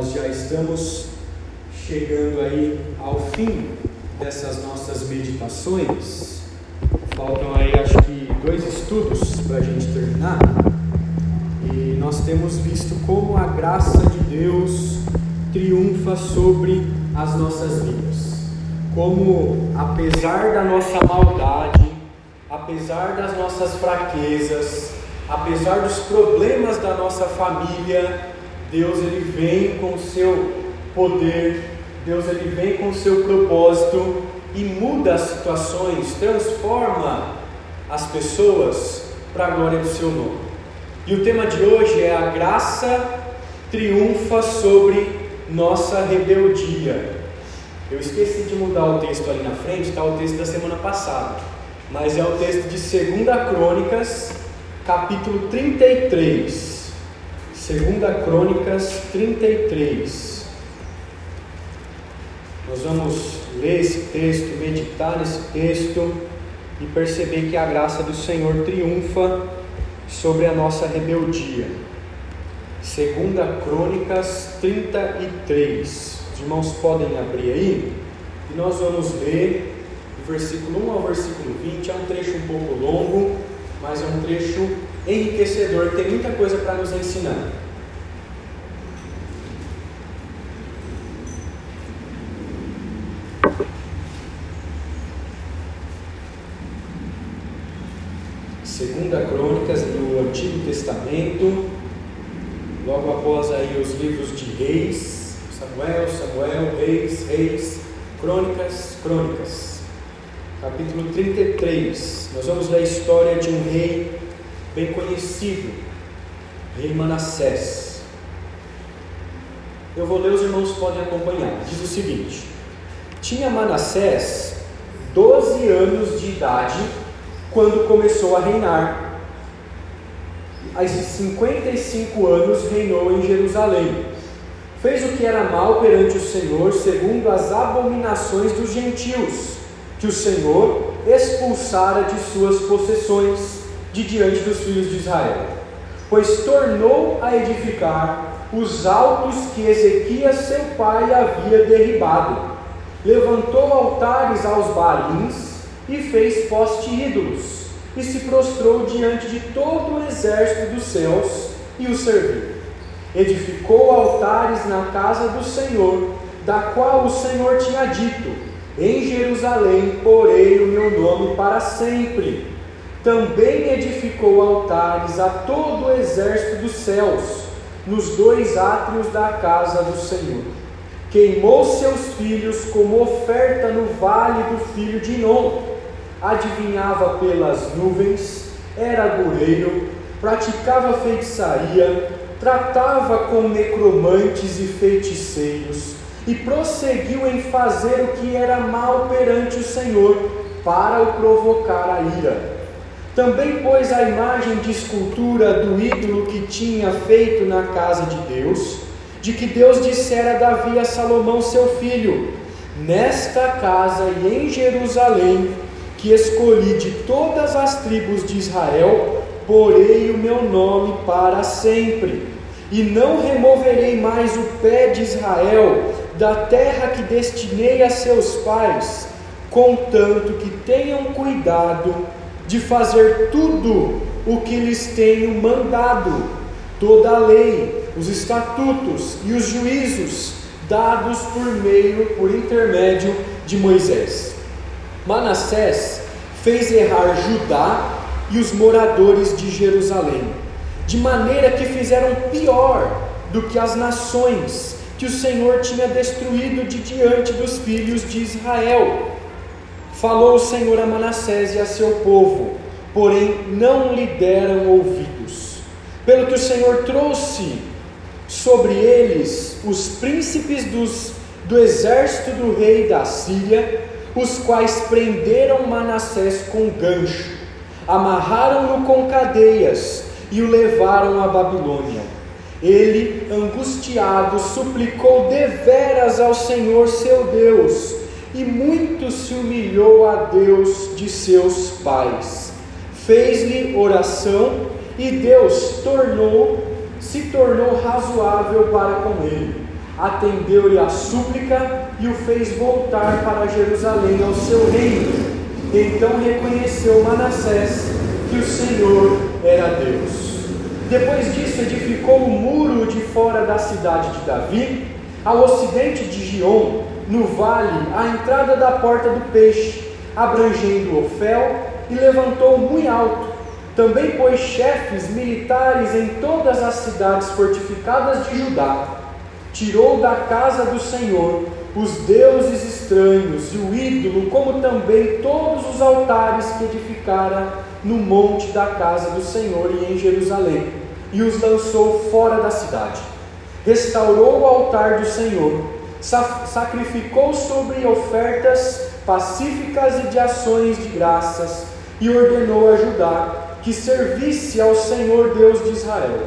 nós já estamos chegando aí ao fim dessas nossas meditações. Faltam aí acho que dois estudos para a gente terminar. E nós temos visto como a graça de Deus triunfa sobre as nossas vidas. Como apesar da nossa maldade, apesar das nossas fraquezas, apesar dos problemas da nossa família, Deus ele vem com o seu poder, Deus ele vem com o seu propósito e muda as situações, transforma as pessoas para a glória do seu nome. E o tema de hoje é a graça triunfa sobre nossa rebeldia. Eu esqueci de mudar o texto ali na frente, está o texto da semana passada, mas é o texto de 2 Crônicas, capítulo 33. Segunda Crônicas 33. Nós vamos ler esse texto, meditar nesse texto e perceber que a graça do Senhor triunfa sobre a nossa rebeldia. Segunda Crônicas 33. Os irmãos podem abrir aí e nós vamos ler do versículo 1 ao versículo 20. É um trecho um pouco longo, mas é um trecho enriquecedor, tem muita coisa para nos ensinar. Segunda Crônicas do Antigo Testamento, logo após aí os livros de Reis, Samuel, Samuel, Reis, Reis, Crônicas, Crônicas. Capítulo 33. Nós vamos ler a história de um rei bem conhecido, rei Manassés. Eu vou ler, os irmãos podem acompanhar. Diz o seguinte: Tinha Manassés 12 anos de idade quando começou a reinar. Aos 55 anos reinou em Jerusalém. Fez o que era mal perante o Senhor, segundo as abominações dos gentios, que o Senhor expulsara de suas possessões de diante dos filhos de Israel. Pois tornou a edificar os altos que Ezequias seu pai havia derribado. Levantou altares aos balins e fez poste ídolos, e se prostrou diante de todo o exército dos céus e o serviu. Edificou altares na casa do Senhor, da qual o Senhor tinha dito: Em Jerusalém porei o meu nome para sempre. Também edificou altares a todo o exército dos céus, nos dois átrios da casa do Senhor. Queimou seus filhos como oferta no vale do filho de Inom adivinhava pelas nuvens, era goleiro, praticava feitiçaria, tratava com necromantes e feiticeiros, e prosseguiu em fazer o que era mal perante o Senhor, para o provocar a ira. Também pôs a imagem de escultura do ídolo que tinha feito na casa de Deus, de que Deus dissera a Davi a Salomão seu filho: Nesta casa e em Jerusalém que escolhi de todas as tribos de Israel, porei o meu nome para sempre, e não removerei mais o pé de Israel da terra que destinei a seus pais, contanto que tenham cuidado de fazer tudo o que lhes tenho mandado, toda a lei, os estatutos e os juízos dados por meio, por intermédio de Moisés. Manassés fez errar Judá e os moradores de Jerusalém, de maneira que fizeram pior do que as nações que o Senhor tinha destruído de diante dos filhos de Israel. Falou o Senhor a Manassés e a seu povo, porém não lhe deram ouvidos. Pelo que o Senhor trouxe sobre eles os príncipes dos, do exército do rei da Síria, os quais prenderam Manassés com gancho, amarraram-no com cadeias e o levaram à Babilônia. Ele, angustiado, suplicou deveras ao Senhor seu Deus, e muito se humilhou a Deus de seus pais. Fez-lhe oração e Deus tornou se tornou razoável para com ele atendeu-lhe a súplica e o fez voltar para Jerusalém ao seu reino. Então reconheceu Manassés que o Senhor era Deus. Depois disso, edificou o muro de fora da cidade de Davi, ao ocidente de Gion, no vale, à entrada da porta do peixe, abrangendo Ofel, e levantou muito alto. Também pôs chefes militares em todas as cidades fortificadas de Judá. Tirou da casa do Senhor os deuses estranhos e o ídolo, como também todos os altares que edificara no monte da casa do Senhor e em Jerusalém, e os lançou fora da cidade. Restaurou o altar do Senhor, sacrificou sobre ofertas pacíficas e de ações de graças, e ordenou a Judá que servisse ao Senhor Deus de Israel.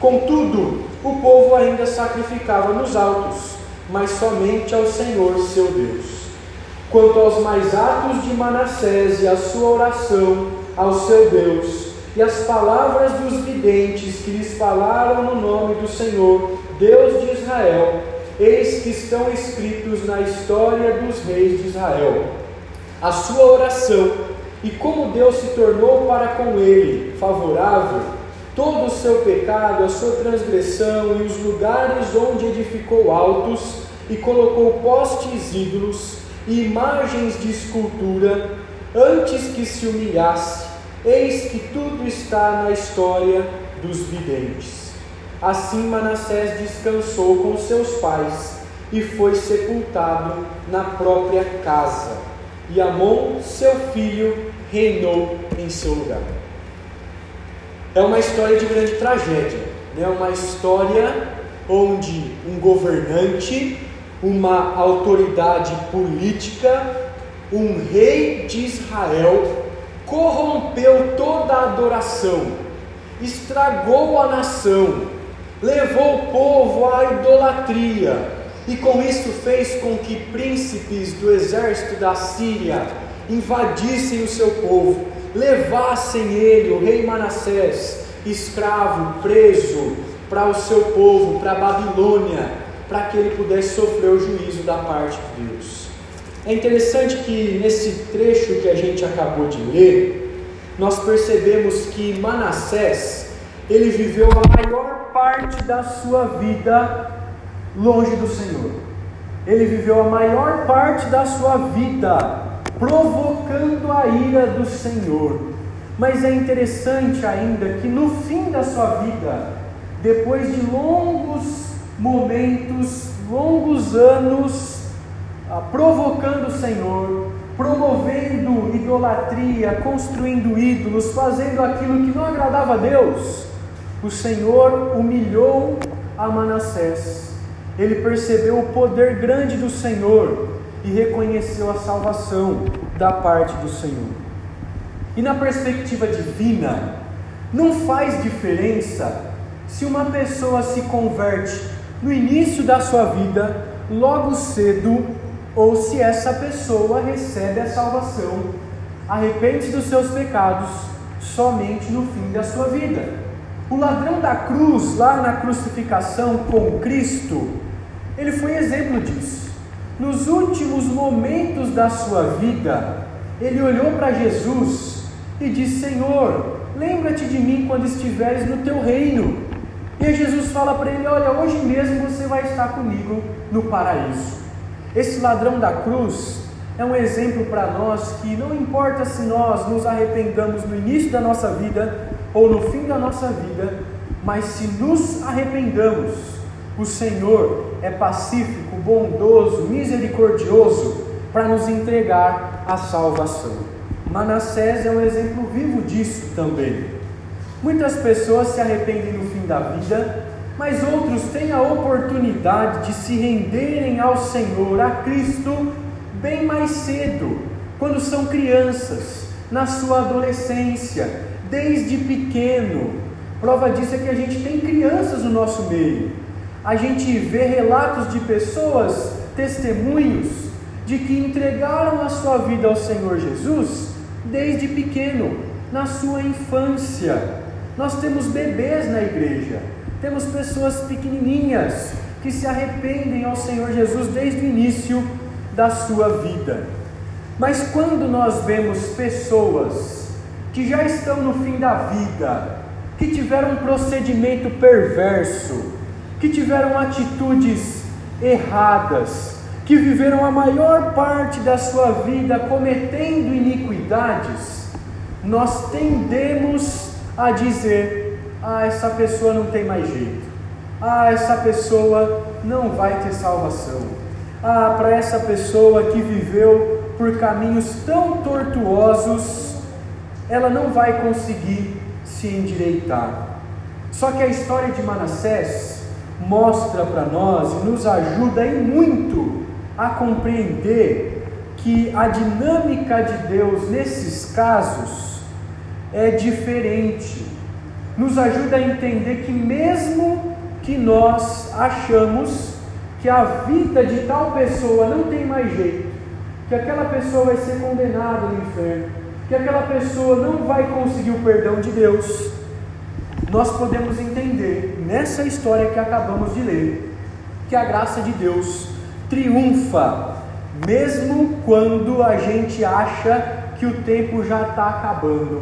Contudo, o povo ainda sacrificava nos altos, mas somente ao Senhor seu Deus. Quanto aos mais atos de Manassés e a sua oração, ao seu Deus, e as palavras dos videntes que lhes falaram no nome do Senhor, Deus de Israel, eis que estão escritos na história dos reis de Israel. A sua oração e como Deus se tornou para com ele favorável, todo o seu pecado, a sua transgressão e os lugares onde edificou altos e colocou postes ídolos e imagens de escultura antes que se humilhasse, eis que tudo está na história dos videntes. Assim Manassés descansou com seus pais e foi sepultado na própria casa, e Amon, seu filho, reinou em seu lugar. É uma história de grande tragédia, é né? uma história onde um governante, uma autoridade política um rei de Israel corrompeu toda a adoração, estragou a nação, levou o povo à idolatria e com isso fez com que príncipes do exército da Síria invadissem o seu povo, levassem ele, o rei Manassés, escravo, preso, para o seu povo, para a Babilônia, para que ele pudesse sofrer o juízo da parte de Deus. É interessante que nesse trecho que a gente acabou de ler, nós percebemos que Manassés, ele viveu a maior parte da sua vida longe do Senhor. Ele viveu a maior parte da sua vida provocando a ira do Senhor. Mas é interessante ainda que no fim da sua vida, depois de longos momentos, longos anos ah, provocando o Senhor, promovendo idolatria, construindo ídolos, fazendo aquilo que não agradava a Deus, o Senhor humilhou a Manassés. Ele percebeu o poder grande do Senhor e reconheceu a salvação da parte do Senhor. E na perspectiva divina, não faz diferença se uma pessoa se converte no início da sua vida, logo cedo ou se essa pessoa recebe a salvação, arrepende dos seus pecados somente no fim da sua vida. O ladrão da cruz, lá na crucificação com Cristo, ele foi exemplo disso. Nos últimos momentos da sua vida, ele olhou para Jesus e disse: Senhor, lembra-te de mim quando estiveres no teu reino. E Jesus fala para ele: Olha, hoje mesmo você vai estar comigo no paraíso. Esse ladrão da cruz é um exemplo para nós que não importa se nós nos arrependamos no início da nossa vida ou no fim da nossa vida, mas se nos arrependamos, o Senhor é pacífico, bondoso, misericordioso para nos entregar a salvação. Manassés é um exemplo vivo disso também. Muitas pessoas se arrependem no fim da vida, mas outros têm a oportunidade de se renderem ao Senhor, a Cristo, bem mais cedo, quando são crianças, na sua adolescência, desde pequeno. Prova disso é que a gente tem crianças no nosso meio. A gente vê relatos de pessoas, testemunhos, de que entregaram a sua vida ao Senhor Jesus desde pequeno, na sua infância. Nós temos bebês na igreja temos pessoas pequenininhas que se arrependem ao Senhor Jesus desde o início da sua vida. Mas quando nós vemos pessoas que já estão no fim da vida, que tiveram um procedimento perverso, que tiveram atitudes erradas, que viveram a maior parte da sua vida cometendo iniquidades, nós tendemos a dizer: ah, essa pessoa não tem mais jeito, ah, essa pessoa não vai ter salvação, ah, para essa pessoa que viveu por caminhos tão tortuosos, ela não vai conseguir se endireitar. Só que a história de Manassés mostra para nós e nos ajuda em muito a compreender que a dinâmica de Deus nesses casos é diferente. Nos ajuda a entender que, mesmo que nós achamos que a vida de tal pessoa não tem mais jeito, que aquela pessoa vai ser condenada no inferno, que aquela pessoa não vai conseguir o perdão de Deus, nós podemos entender nessa história que acabamos de ler que a graça de Deus triunfa, mesmo quando a gente acha que o tempo já está acabando,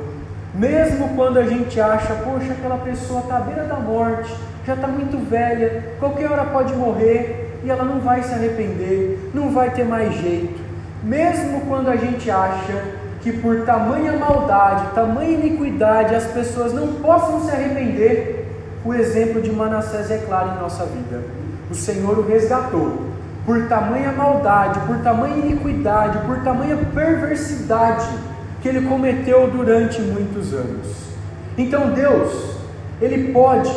mesmo quando a gente acha, poxa, aquela pessoa está à beira da morte, já está muito velha, qualquer hora pode morrer e ela não vai se arrepender, não vai ter mais jeito, mesmo quando a gente acha que por tamanha maldade, tamanha iniquidade, as pessoas não possam se arrepender, o exemplo de Manassés é claro em nossa vida. O Senhor o resgatou, por tamanha maldade, por tamanha iniquidade, por tamanha perversidade que ele cometeu durante muitos anos. Então Deus, ele pode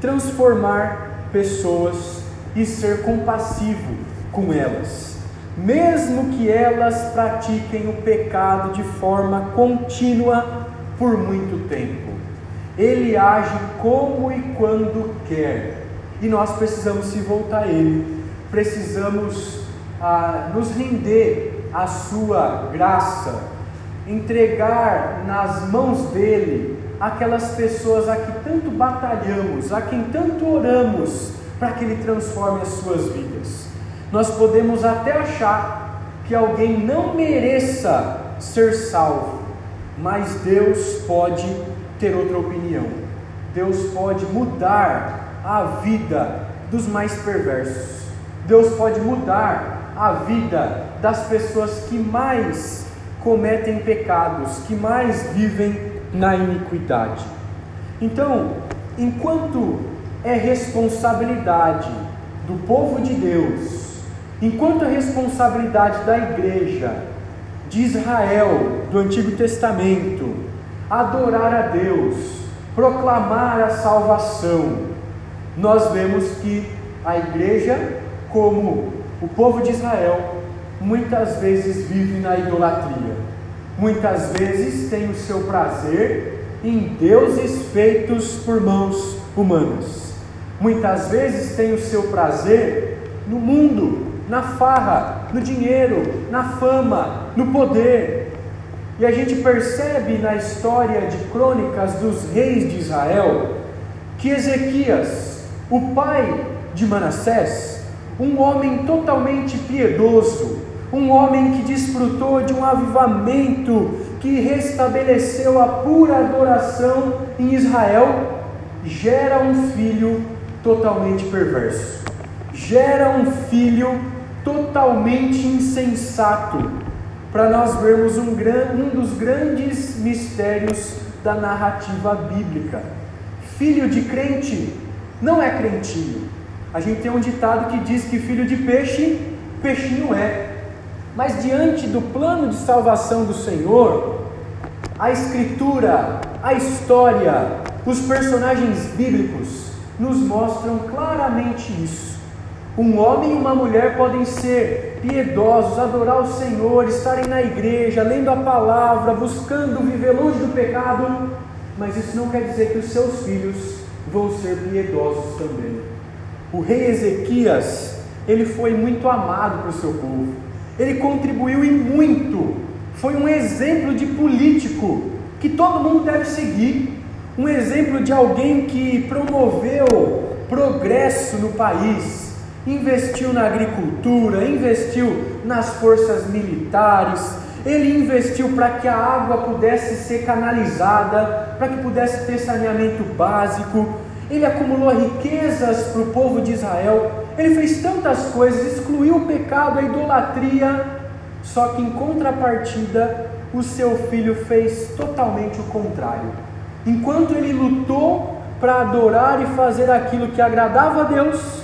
transformar pessoas e ser compassivo com elas, mesmo que elas pratiquem o pecado de forma contínua por muito tempo. Ele age como e quando quer, e nós precisamos se voltar a Ele precisamos ah, nos render à Sua graça, entregar nas mãos dele aquelas pessoas a que tanto batalhamos, a quem tanto oramos para que Ele transforme as suas vidas. Nós podemos até achar que alguém não mereça ser salvo, mas Deus pode ter outra opinião. Deus pode mudar a vida dos mais perversos. Deus pode mudar a vida das pessoas que mais cometem pecados, que mais vivem na iniquidade. Então, enquanto é responsabilidade do povo de Deus, enquanto é responsabilidade da igreja de Israel do Antigo Testamento adorar a Deus, proclamar a salvação, nós vemos que a igreja como o povo de Israel muitas vezes vive na idolatria, muitas vezes tem o seu prazer em deuses feitos por mãos humanas, muitas vezes tem o seu prazer no mundo, na farra, no dinheiro, na fama, no poder. E a gente percebe na história de crônicas dos reis de Israel que Ezequias, o pai de Manassés, um homem totalmente piedoso, um homem que desfrutou de um avivamento que restabeleceu a pura adoração em Israel, gera um filho totalmente perverso, gera um filho totalmente insensato, para nós vermos um, um dos grandes mistérios da narrativa bíblica. Filho de crente não é crentinho, a gente tem um ditado que diz que filho de peixe, peixinho é. Mas diante do plano de salvação do Senhor, a Escritura, a história, os personagens bíblicos nos mostram claramente isso. Um homem e uma mulher podem ser piedosos, adorar o Senhor, estarem na igreja, lendo a palavra, buscando viver longe do pecado, mas isso não quer dizer que os seus filhos vão ser piedosos também. O rei Ezequias, ele foi muito amado pelo seu povo. Ele contribuiu em muito. Foi um exemplo de político que todo mundo deve seguir. Um exemplo de alguém que promoveu progresso no país, investiu na agricultura, investiu nas forças militares, ele investiu para que a água pudesse ser canalizada, para que pudesse ter saneamento básico, ele acumulou riquezas para o povo de Israel, ele fez tantas coisas, excluiu o pecado, a idolatria, só que em contrapartida, o seu filho fez totalmente o contrário. Enquanto ele lutou para adorar e fazer aquilo que agradava a Deus,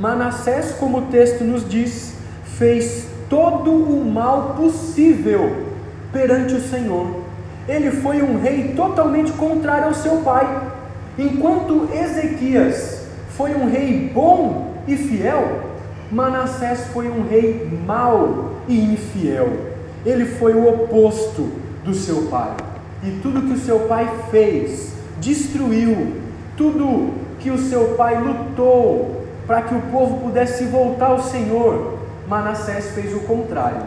Manassés, como o texto nos diz, fez todo o mal possível perante o Senhor. Ele foi um rei totalmente contrário ao seu pai. Enquanto Ezequias foi um rei bom e fiel, Manassés foi um rei mau e infiel. Ele foi o oposto do seu pai. E tudo que o seu pai fez, destruiu, tudo que o seu pai lutou para que o povo pudesse voltar ao Senhor, Manassés fez o contrário.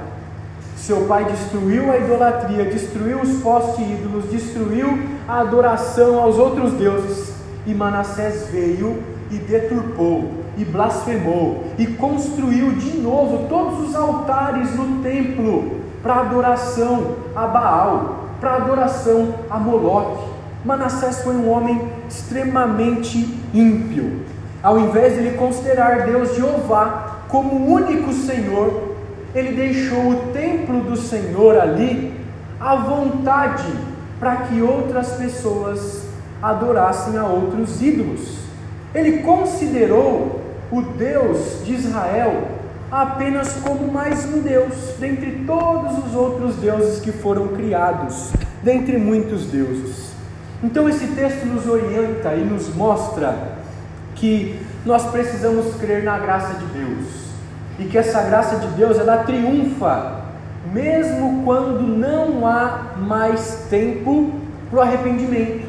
Seu pai destruiu a idolatria, destruiu os postes ídolos, destruiu a adoração aos outros deuses. E Manassés veio e deturpou, e blasfemou, e construiu de novo todos os altares no templo para adoração a Baal, para adoração a Moloque. Manassés foi um homem extremamente ímpio. Ao invés de ele considerar Deus Jeová como o único Senhor, ele deixou o templo do Senhor ali à vontade para que outras pessoas adorassem a outros ídolos. Ele considerou o Deus de Israel apenas como mais um Deus, dentre todos os outros deuses que foram criados, dentre muitos deuses. Então esse texto nos orienta e nos mostra que nós precisamos crer na graça de Deus e que essa graça de Deus ela triunfa mesmo quando não há mais tempo para o arrependimento.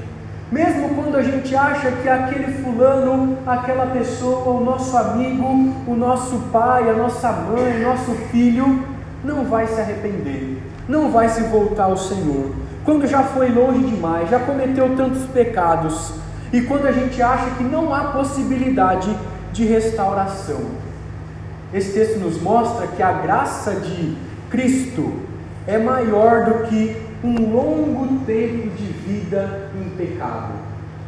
Mesmo quando a gente acha que aquele fulano, aquela pessoa, o nosso amigo, o nosso pai, a nossa mãe, nosso filho, não vai se arrepender, não vai se voltar ao Senhor. Quando já foi longe demais, já cometeu tantos pecados, e quando a gente acha que não há possibilidade de restauração. Esse texto nos mostra que a graça de Cristo é maior do que um longo tempo de vida em pecado.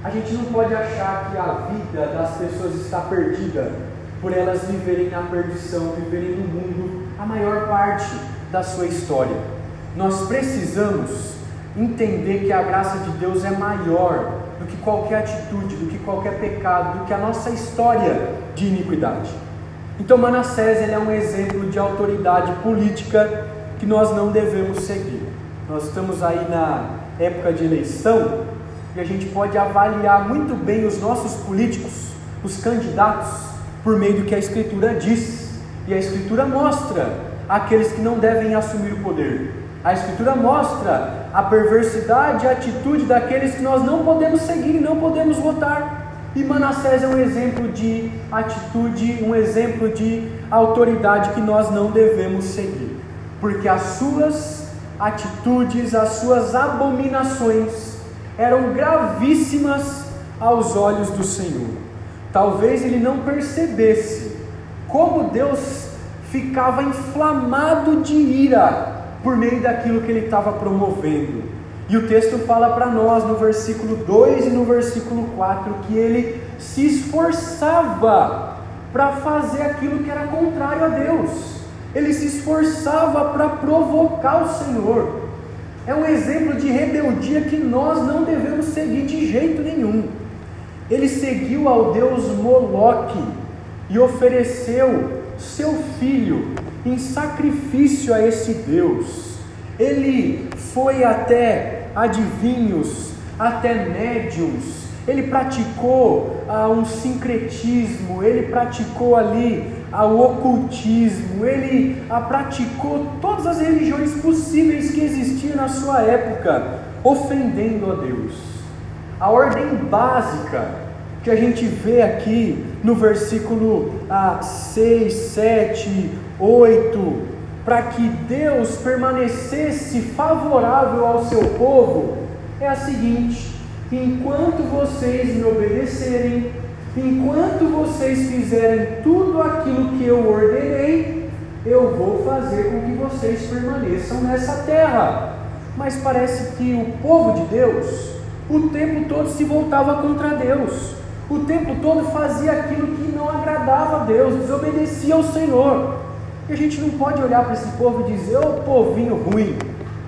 A gente não pode achar que a vida das pessoas está perdida por elas viverem na perdição, viverem no mundo a maior parte da sua história. Nós precisamos entender que a graça de Deus é maior do que qualquer atitude, do que qualquer pecado, do que a nossa história de iniquidade. Então Manassés ele é um exemplo de autoridade política que nós não devemos seguir. Nós estamos aí na época de eleição e a gente pode avaliar muito bem os nossos políticos, os candidatos, por meio do que a Escritura diz. E a Escritura mostra aqueles que não devem assumir o poder. A Escritura mostra a perversidade, a atitude daqueles que nós não podemos seguir e não podemos votar. E Manassés é um exemplo de atitude, um exemplo de autoridade que nós não devemos seguir, porque as suas atitudes, as suas abominações eram gravíssimas aos olhos do Senhor. Talvez ele não percebesse como Deus ficava inflamado de ira por meio daquilo que ele estava promovendo. E o texto fala para nós no versículo 2 e no versículo 4 que ele se esforçava para fazer aquilo que era contrário a Deus. Ele se esforçava para provocar o Senhor. É um exemplo de rebeldia que nós não devemos seguir de jeito nenhum. Ele seguiu ao Deus Moloque e ofereceu seu filho em sacrifício a esse Deus. Ele foi até adivinhos, até médiums. Ele praticou ah, um sincretismo, ele praticou ali ah, o ocultismo, ele ah, praticou todas as religiões possíveis que existiam na sua época, ofendendo a Deus. A ordem básica que a gente vê aqui no versículo ah, 6, 7, 8, para que Deus permanecesse favorável ao seu povo é a seguinte: enquanto vocês me obedecerem, enquanto vocês fizerem tudo aquilo que eu ordenei, eu vou fazer com que vocês permaneçam nessa terra. Mas parece que o povo de Deus, o tempo todo se voltava contra Deus, o tempo todo fazia aquilo que não agradava a Deus, desobedecia ao Senhor. E a gente não pode olhar para esse povo e dizer, ô povinho ruim,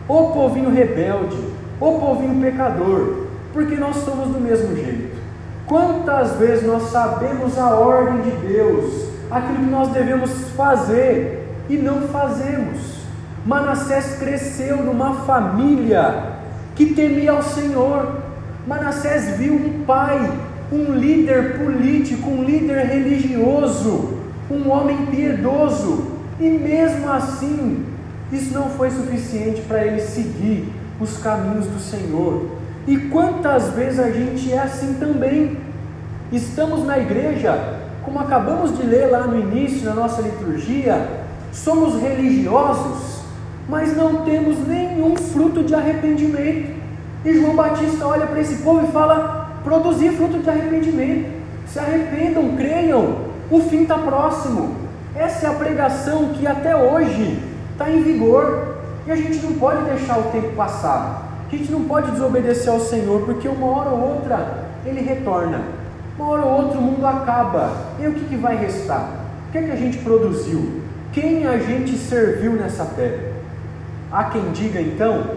ô povinho rebelde, ô povinho pecador, porque nós somos do mesmo jeito. Quantas vezes nós sabemos a ordem de Deus, aquilo que nós devemos fazer e não fazemos? Manassés cresceu numa família que temia ao Senhor. Manassés viu um pai, um líder político, um líder religioso, um homem piedoso, e mesmo assim, isso não foi suficiente para ele seguir os caminhos do Senhor. E quantas vezes a gente é assim também? Estamos na igreja, como acabamos de ler lá no início na nossa liturgia, somos religiosos, mas não temos nenhum fruto de arrependimento. E João Batista olha para esse povo e fala: produzir fruto de arrependimento, se arrependam, creiam, o fim está próximo. Essa é a pregação que até hoje está em vigor e a gente não pode deixar o tempo passar. A gente não pode desobedecer ao Senhor, porque uma hora ou outra ele retorna, uma hora ou outra o mundo acaba. E o que, que vai restar? O que, é que a gente produziu? Quem a gente serviu nessa terra? Há quem diga então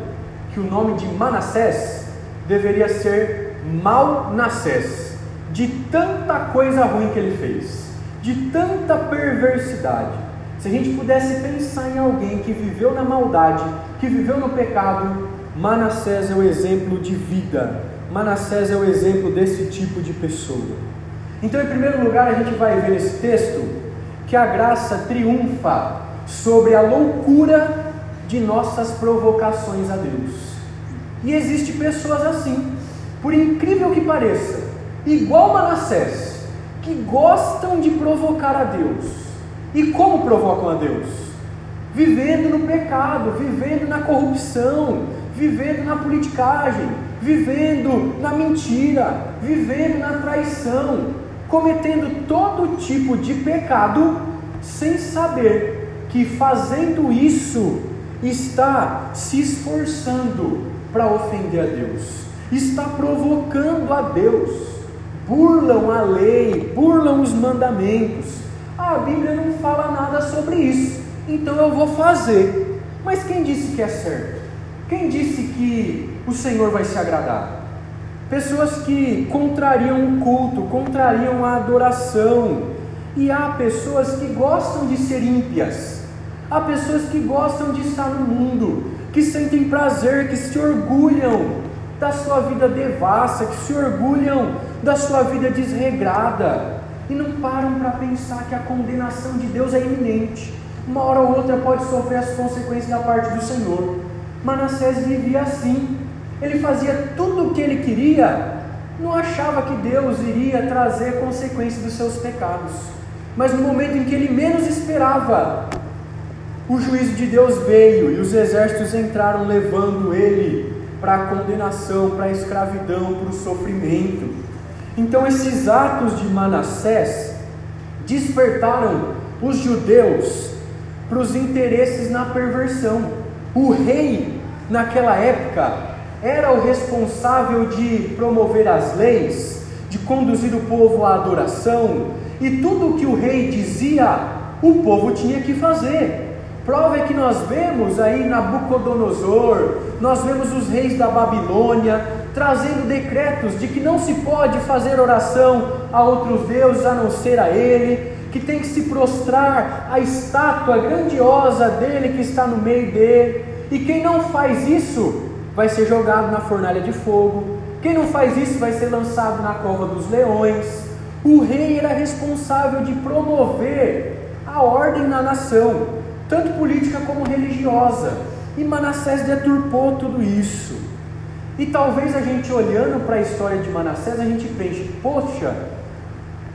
que o nome de Manassés deveria ser Malnassés, de tanta coisa ruim que ele fez de tanta perversidade. Se a gente pudesse pensar em alguém que viveu na maldade, que viveu no pecado, Manassés é o exemplo de vida. Manassés é o exemplo desse tipo de pessoa. Então, em primeiro lugar, a gente vai ver nesse texto que a graça triunfa sobre a loucura de nossas provocações a Deus. E existe pessoas assim, por incrível que pareça, igual Manassés, que gostam de provocar a Deus. E como provocam a Deus? Vivendo no pecado, vivendo na corrupção, vivendo na politicagem, vivendo na mentira, vivendo na traição, cometendo todo tipo de pecado sem saber que fazendo isso está se esforçando para ofender a Deus, está provocando a Deus burlam a lei, burlam os mandamentos. Ah, a Bíblia não fala nada sobre isso, então eu vou fazer. Mas quem disse que é certo? Quem disse que o Senhor vai se agradar? Pessoas que contrariam o culto, contrariam a adoração. E há pessoas que gostam de ser ímpias. Há pessoas que gostam de estar no mundo, que sentem prazer, que se orgulham da sua vida devassa, que se orgulham da sua vida desregrada e não param para pensar que a condenação de Deus é iminente. Uma hora ou outra pode sofrer as consequências da parte do Senhor. Manassés vivia assim. Ele fazia tudo o que ele queria, não achava que Deus iria trazer consequências dos seus pecados. Mas no momento em que ele menos esperava, o juízo de Deus veio e os exércitos entraram levando ele para a condenação, para a escravidão, para o sofrimento. Então, esses atos de Manassés despertaram os judeus para os interesses na perversão. O rei, naquela época, era o responsável de promover as leis, de conduzir o povo à adoração, e tudo o que o rei dizia, o povo tinha que fazer. Prova é que nós vemos aí Nabucodonosor, nós vemos os reis da Babilônia trazendo decretos de que não se pode fazer oração a outros deuses a não ser a ele, que tem que se prostrar à estátua grandiosa dele que está no meio dele, e quem não faz isso vai ser jogado na fornalha de fogo, quem não faz isso vai ser lançado na cova dos leões. O rei era responsável de promover a ordem na nação tanto política como religiosa. E Manassés deturpou tudo isso. E talvez a gente olhando para a história de Manassés, a gente pense, poxa,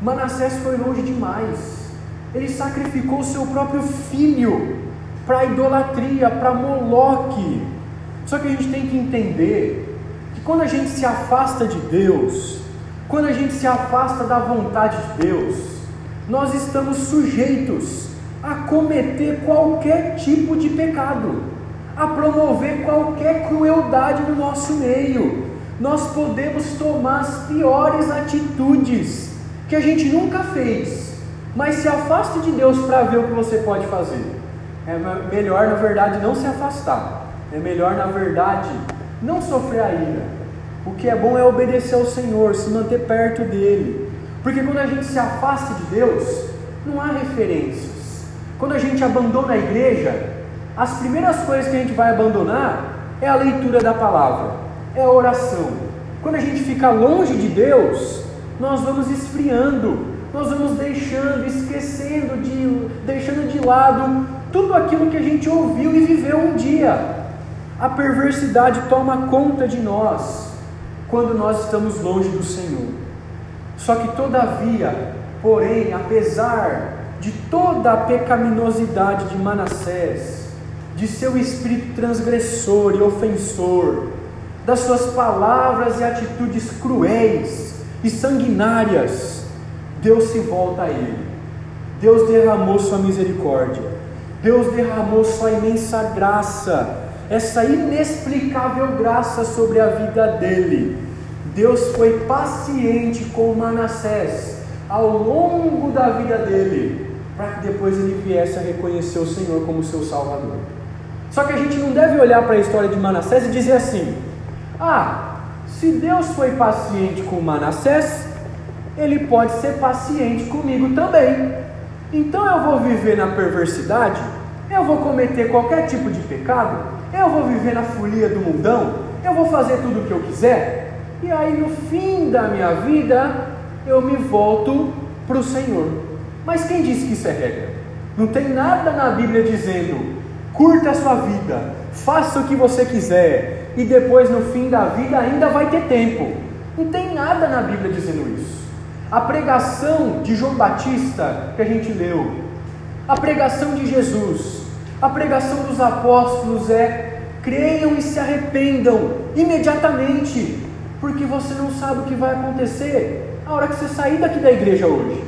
Manassés foi longe demais. Ele sacrificou seu próprio filho para idolatria, para Moloque. Só que a gente tem que entender que quando a gente se afasta de Deus, quando a gente se afasta da vontade de Deus, nós estamos sujeitos a cometer qualquer tipo de pecado, a promover qualquer crueldade no nosso meio. Nós podemos tomar as piores atitudes que a gente nunca fez, mas se afaste de Deus para ver o que você pode fazer. É melhor, na verdade, não se afastar. É melhor, na verdade, não sofrer a ira. O que é bom é obedecer ao Senhor, se manter perto dele. Porque quando a gente se afasta de Deus, não há referências. Quando a gente abandona a igreja, as primeiras coisas que a gente vai abandonar é a leitura da palavra, é a oração. Quando a gente fica longe de Deus, nós vamos esfriando, nós vamos deixando, esquecendo de, deixando de lado tudo aquilo que a gente ouviu e viveu um dia. A perversidade toma conta de nós quando nós estamos longe do Senhor. Só que, todavia, porém, apesar de toda a pecaminosidade de Manassés, de seu espírito transgressor e ofensor, das suas palavras e atitudes cruéis e sanguinárias, Deus se volta a ele. Deus derramou sua misericórdia. Deus derramou sua imensa graça, essa inexplicável graça sobre a vida dele. Deus foi paciente com Manassés ao longo da vida dele, para que depois ele viesse a reconhecer o Senhor como seu Salvador. Só que a gente não deve olhar para a história de Manassés e dizer assim: ah, se Deus foi paciente com Manassés, ele pode ser paciente comigo também. Então eu vou viver na perversidade, eu vou cometer qualquer tipo de pecado, eu vou viver na folia do mundão, eu vou fazer tudo o que eu quiser, e aí no fim da minha vida eu me volto para o Senhor. Mas quem disse que isso é regra? Não tem nada na Bíblia dizendo curta a sua vida, faça o que você quiser, e depois no fim da vida ainda vai ter tempo. Não tem nada na Bíblia dizendo isso. A pregação de João Batista que a gente leu, a pregação de Jesus, a pregação dos apóstolos é: creiam e se arrependam imediatamente, porque você não sabe o que vai acontecer a hora que você sair daqui da igreja hoje.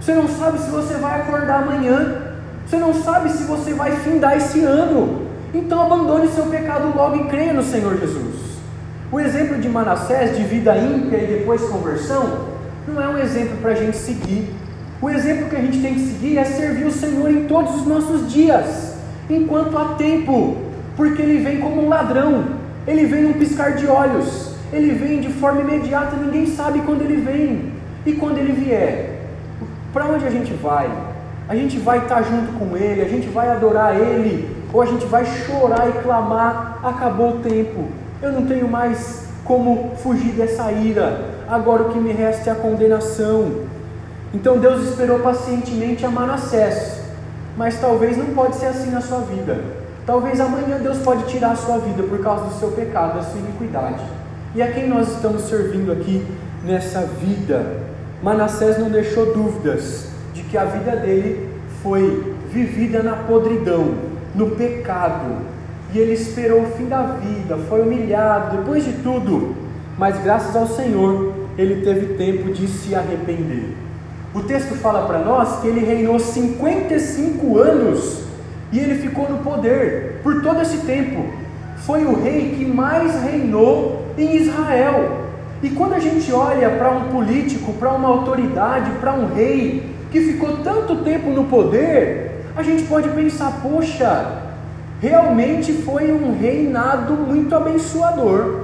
Você não sabe se você vai acordar amanhã, você não sabe se você vai findar esse ano. Então abandone seu pecado logo e creia no Senhor Jesus. O exemplo de Manassés, de vida ímpia e depois conversão, não é um exemplo para a gente seguir. O exemplo que a gente tem que seguir é servir o Senhor em todos os nossos dias, enquanto há tempo, porque Ele vem como um ladrão, Ele vem num piscar de olhos, Ele vem de forma imediata, ninguém sabe quando Ele vem, e quando Ele vier, para onde a gente vai? A gente vai estar junto com Ele, a gente vai adorar Ele, ou a gente vai chorar e clamar: acabou o tempo, eu não tenho mais como fugir dessa ira, agora o que me resta é a condenação. Então Deus esperou pacientemente a Manassés, mas talvez não pode ser assim na sua vida. Talvez amanhã Deus pode tirar a sua vida por causa do seu pecado, da sua iniquidade. E a quem nós estamos servindo aqui nessa vida? Manassés não deixou dúvidas que a vida dele foi vivida na podridão, no pecado, e ele esperou o fim da vida, foi humilhado, depois de tudo, mas graças ao Senhor ele teve tempo de se arrepender. O texto fala para nós que ele reinou 55 anos e ele ficou no poder por todo esse tempo. Foi o rei que mais reinou em Israel. E quando a gente olha para um político, para uma autoridade, para um rei que ficou tanto tempo no poder, a gente pode pensar: poxa, realmente foi um reinado muito abençoador.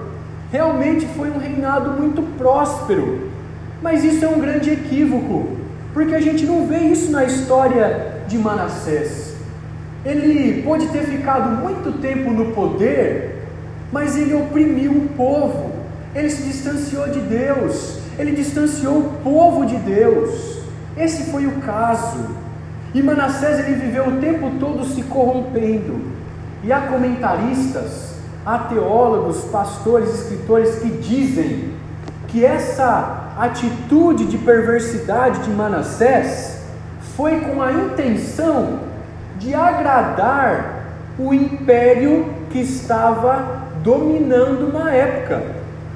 Realmente foi um reinado muito próspero. Mas isso é um grande equívoco, porque a gente não vê isso na história de Manassés. Ele pode ter ficado muito tempo no poder, mas ele oprimiu o povo, ele se distanciou de Deus, ele distanciou o povo de Deus. Esse foi o caso. E Manassés ele viveu o tempo todo se corrompendo. E há comentaristas há teólogos, pastores, escritores que dizem que essa atitude de perversidade de Manassés foi com a intenção de agradar o império que estava dominando na época.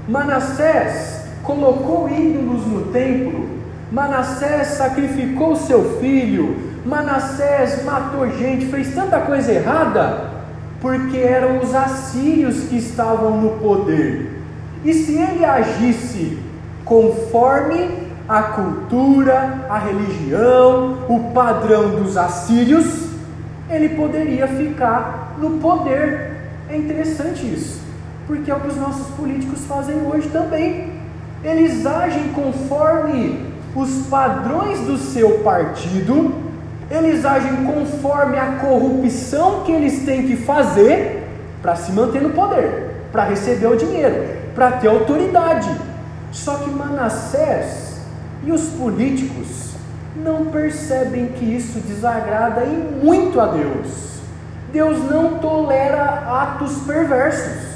Manassés colocou ídolos no templo, Manassés sacrificou seu filho, Manassés matou gente, fez tanta coisa errada, porque eram os assírios que estavam no poder. E se ele agisse conforme a cultura, a religião, o padrão dos assírios, ele poderia ficar no poder. É interessante isso, porque é o que os nossos políticos fazem hoje também. Eles agem conforme os padrões do seu partido, eles agem conforme a corrupção que eles têm que fazer para se manter no poder, para receber o dinheiro, para ter autoridade. Só que Manassés e os políticos não percebem que isso desagrada e muito a Deus. Deus não tolera atos perversos.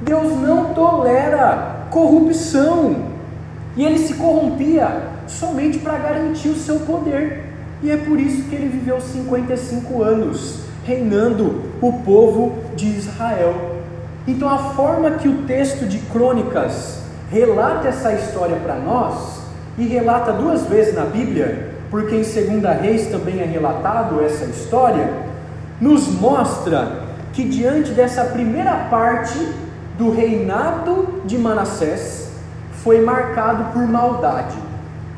Deus não tolera corrupção. E ele se corrompia somente para garantir o seu poder. E é por isso que ele viveu 55 anos reinando o povo de Israel. Então, a forma que o texto de Crônicas relata essa história para nós, e relata duas vezes na Bíblia, porque em Segunda Reis também é relatado essa história, nos mostra que diante dessa primeira parte do reinado de Manassés foi marcado por maldade,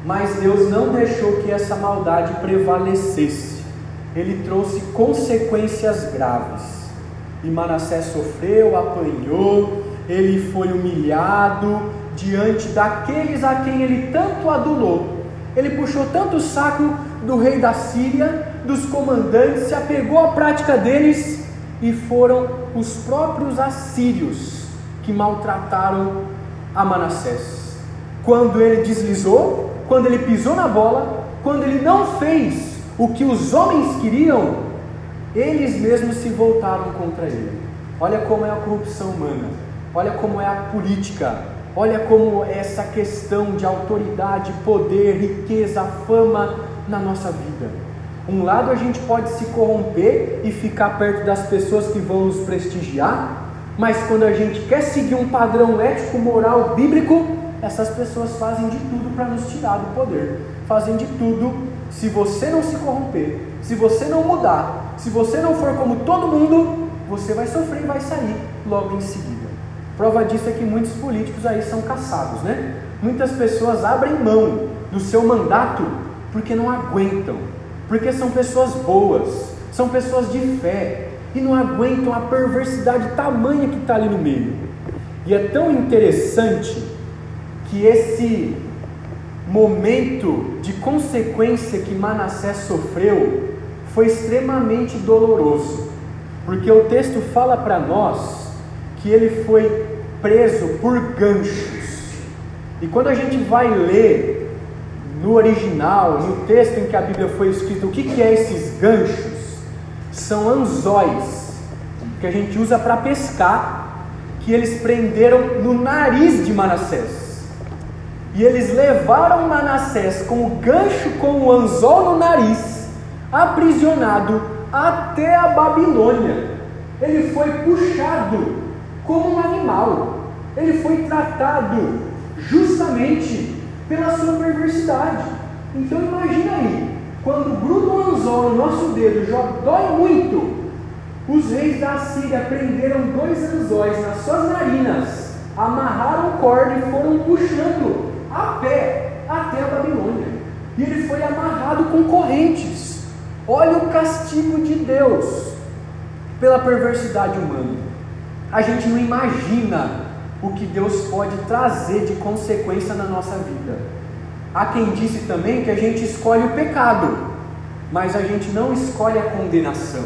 mas Deus não deixou que essa maldade prevalecesse. Ele trouxe consequências graves. E Manassés sofreu, apanhou, ele foi humilhado diante daqueles a quem ele tanto adulou. Ele puxou tanto o saco do rei da Síria, dos comandantes, se apegou à prática deles e foram os próprios assírios que maltrataram a Manassés. Quando ele deslizou, quando ele pisou na bola, quando ele não fez o que os homens queriam, eles mesmos se voltaram contra ele. Olha como é a corrupção humana, olha como é a política, olha como é essa questão de autoridade, poder, riqueza, fama na nossa vida. Um lado a gente pode se corromper e ficar perto das pessoas que vão nos prestigiar, mas quando a gente quer seguir um padrão ético, moral, bíblico, essas pessoas fazem de tudo para nos tirar do poder. Fazem de tudo. Se você não se corromper, se você não mudar, se você não for como todo mundo, você vai sofrer e vai sair logo em seguida. Prova disso é que muitos políticos aí são caçados, né? Muitas pessoas abrem mão do seu mandato porque não aguentam, porque são pessoas boas, são pessoas de fé e não aguentam a perversidade tamanha que está ali no meio. E é tão interessante que esse momento de consequência que Manassés sofreu foi extremamente doloroso, porque o texto fala para nós que ele foi preso por ganchos. E quando a gente vai ler no original, no texto em que a Bíblia foi escrita, o que, que é esses ganchos? São anzóis que a gente usa para pescar, que eles prenderam no nariz de Manassés. E eles levaram Manassés com o gancho com o anzol no nariz, aprisionado até a Babilônia. Ele foi puxado como um animal. Ele foi tratado justamente pela sua perversidade. Então imagina aí, quando gruda um anzol no nosso dedo, já dói muito. Os reis da Síria prenderam dois anzóis nas suas narinas, amarraram corda e foram puxando a pé até a Babilônia. E ele foi amarrado com correntes. Olha o castigo de Deus pela perversidade humana. A gente não imagina o que Deus pode trazer de consequência na nossa vida. Há quem disse também que a gente escolhe o pecado, mas a gente não escolhe a condenação.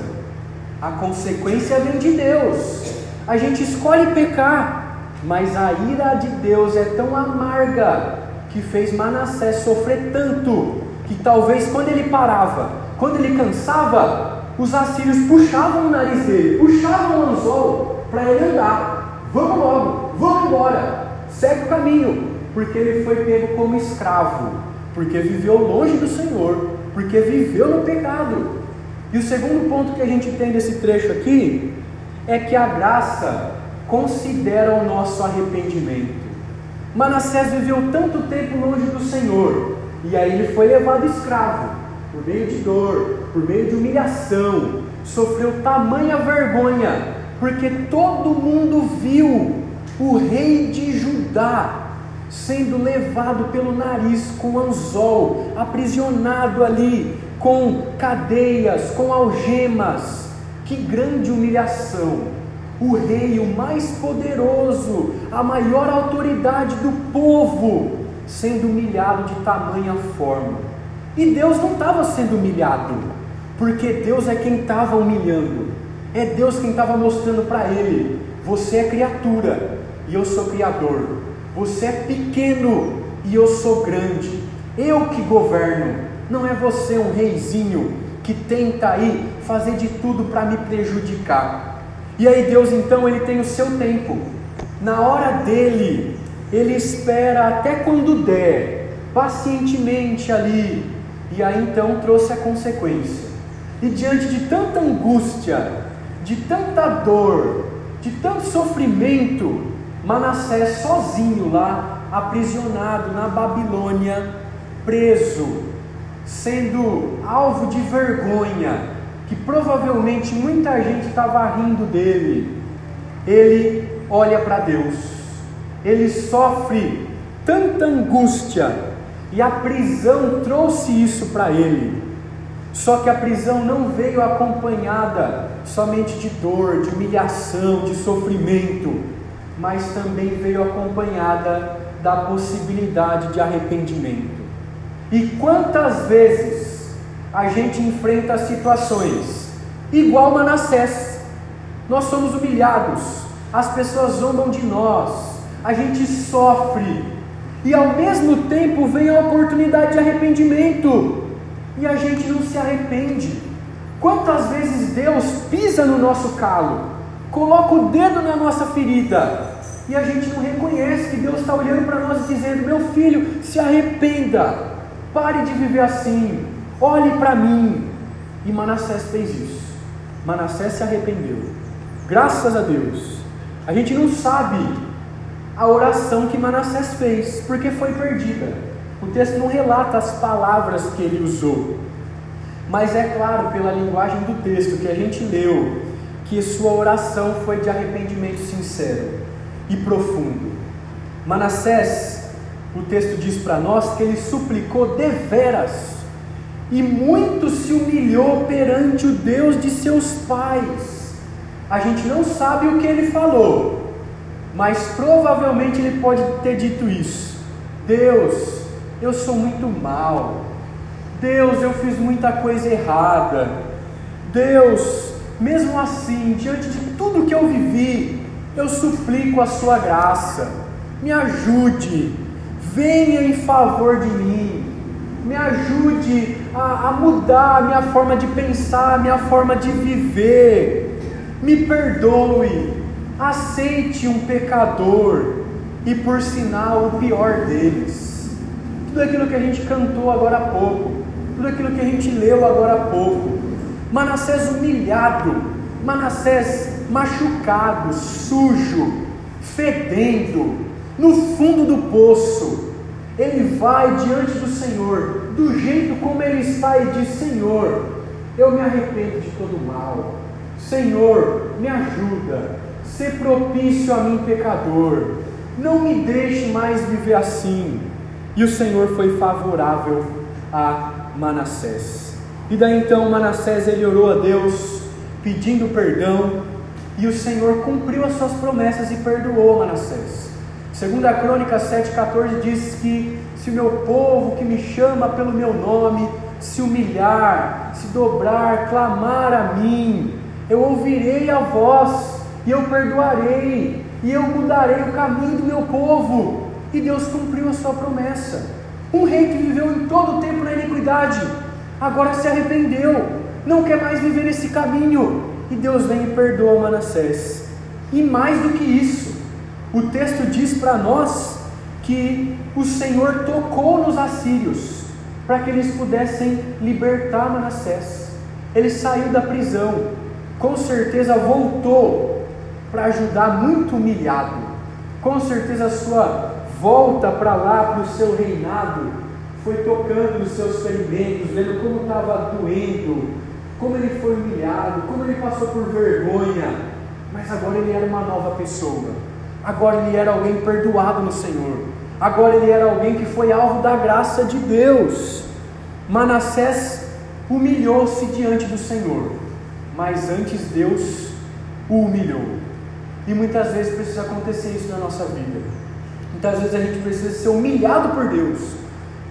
A consequência vem de Deus. A gente escolhe pecar, mas a ira de Deus é tão amarga que fez Manassés sofrer tanto que talvez quando ele parava, quando ele cansava, os assírios puxavam o nariz dele, puxavam o anzol para ele andar. Vamos logo, vamos embora, segue o caminho, porque ele foi pego como escravo, porque viveu longe do Senhor, porque viveu no pecado. E o segundo ponto que a gente tem desse trecho aqui é que a graça considera o nosso arrependimento. Manassés viveu tanto tempo longe do Senhor, e aí ele foi levado escravo, por meio de dor, por meio de humilhação, sofreu tamanha vergonha, porque todo mundo viu o rei de Judá sendo levado pelo nariz com anzol, aprisionado ali, com cadeias, com algemas. Que grande humilhação! O rei, o mais poderoso, a maior autoridade do povo, sendo humilhado de tamanha forma. E Deus não estava sendo humilhado, porque Deus é quem estava humilhando, é Deus quem estava mostrando para ele: você é criatura e eu sou criador, você é pequeno e eu sou grande, eu que governo, não é você um reizinho que tenta aí fazer de tudo para me prejudicar. E aí Deus então ele tem o seu tempo. Na hora dele, ele espera até quando der, pacientemente ali. E aí então trouxe a consequência. E diante de tanta angústia, de tanta dor, de tanto sofrimento, Manassés sozinho lá, aprisionado na Babilônia, preso, sendo alvo de vergonha, que provavelmente muita gente estava rindo dele, ele olha para Deus, ele sofre tanta angústia, e a prisão trouxe isso para ele. Só que a prisão não veio acompanhada somente de dor, de humilhação, de sofrimento, mas também veio acompanhada da possibilidade de arrependimento. E quantas vezes a gente enfrenta situações. Igual Manassés, nós somos humilhados, as pessoas zombam de nós, a gente sofre, e ao mesmo tempo vem a oportunidade de arrependimento, e a gente não se arrepende. Quantas vezes Deus pisa no nosso calo, coloca o dedo na nossa ferida, e a gente não reconhece que Deus está olhando para nós e dizendo: Meu filho, se arrependa, pare de viver assim, olhe para mim. E Manassés fez isso. Manassés se arrependeu. Graças a Deus. A gente não sabe a oração que Manassés fez, porque foi perdida. O texto não relata as palavras que ele usou. Mas é claro, pela linguagem do texto que a gente leu, que sua oração foi de arrependimento sincero e profundo. Manassés, o texto diz para nós que ele suplicou deveras e muito se humilhou perante o Deus de seus pais. A gente não sabe o que ele falou, mas provavelmente ele pode ter dito isso: Deus, eu sou muito mal. Deus, eu fiz muita coisa errada. Deus, mesmo assim, diante de tudo que eu vivi, eu suplico a sua graça, me ajude, venha em favor de mim, me ajude a, a mudar a minha forma de pensar, a minha forma de viver, me perdoe, aceite um pecador. E por sinal o pior deles. Tudo aquilo que a gente cantou agora há pouco, tudo aquilo que a gente leu agora há pouco. Manassés humilhado, Manassés machucado, sujo, fedendo, no fundo do poço, ele vai diante do Senhor, do jeito como ele está, e diz: Senhor, eu me arrependo de todo mal. Senhor, me ajuda, ser propício a mim, pecador. Não me deixe mais viver assim. E o Senhor foi favorável a Manassés. E daí então Manassés ele orou a Deus, pedindo perdão, e o Senhor cumpriu as suas promessas e perdoou Manassés. Segundo a Crônica 7,14 diz que se o meu povo que me chama pelo meu nome se humilhar, se dobrar, clamar a mim, eu ouvirei a voz e eu perdoarei e eu mudarei o caminho do meu povo. E Deus cumpriu a sua promessa. Um rei que viveu em todo o tempo na iniquidade, agora se arrependeu, não quer mais viver nesse caminho, e Deus vem e perdoa Manassés. E mais do que isso, o texto diz para nós que o Senhor tocou nos assírios para que eles pudessem libertar Manassés. Ele saiu da prisão, com certeza voltou para ajudar muito humilhado. Com certeza a sua volta para lá, para o seu reinado, foi tocando nos seus ferimentos, vendo como estava doendo, como ele foi humilhado, como ele passou por vergonha, mas agora ele era uma nova pessoa, agora ele era alguém perdoado no Senhor, agora ele era alguém que foi alvo da graça de Deus. Manassés humilhou-se diante do Senhor, mas antes Deus o humilhou. E muitas vezes precisa acontecer isso na nossa vida. Muitas vezes a gente precisa ser humilhado por Deus,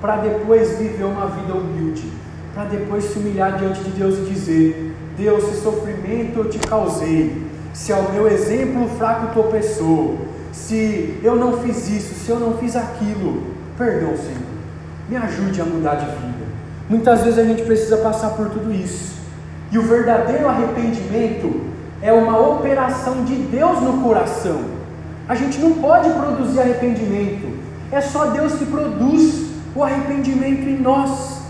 para depois viver uma vida humilde, para depois se humilhar diante de Deus e dizer: Deus, se sofrimento eu te causei, se ao meu exemplo fraco tropeçou, se eu não fiz isso, se eu não fiz aquilo, perdão, Senhor, me ajude a mudar de vida. Muitas vezes a gente precisa passar por tudo isso, e o verdadeiro arrependimento é uma operação de Deus no coração. A gente não pode produzir arrependimento, é só Deus que produz o arrependimento em nós.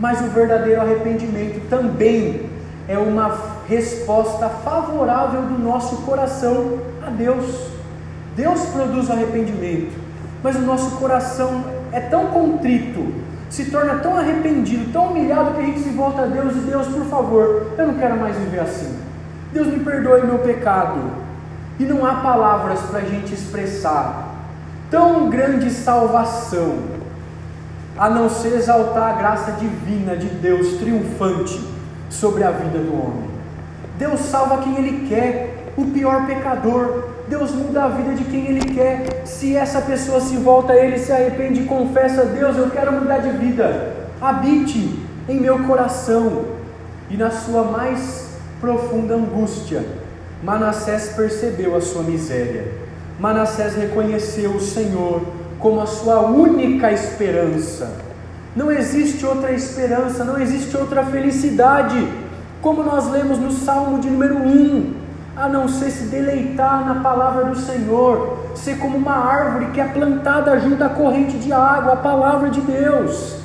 Mas o verdadeiro arrependimento também é uma resposta favorável do nosso coração a Deus. Deus produz arrependimento, mas o nosso coração é tão contrito, se torna tão arrependido, tão humilhado que a gente se volta a Deus e Deus, por favor, eu não quero mais viver assim. Deus me perdoe meu pecado. E não há palavras para a gente expressar tão grande salvação, a não ser exaltar a graça divina de Deus triunfante sobre a vida do homem. Deus salva quem Ele quer, o pior pecador. Deus muda a vida de quem Ele quer. Se essa pessoa se volta a Ele, se arrepende e confessa: Deus, eu quero mudar de vida. Habite em meu coração e na sua mais profunda angústia, Manassés percebeu a sua miséria. Manassés reconheceu o Senhor como a sua única esperança. Não existe outra esperança, não existe outra felicidade, como nós lemos no Salmo de número 1, a não ser se deleitar na palavra do Senhor, ser como uma árvore que é plantada junto à corrente de água, a palavra de Deus.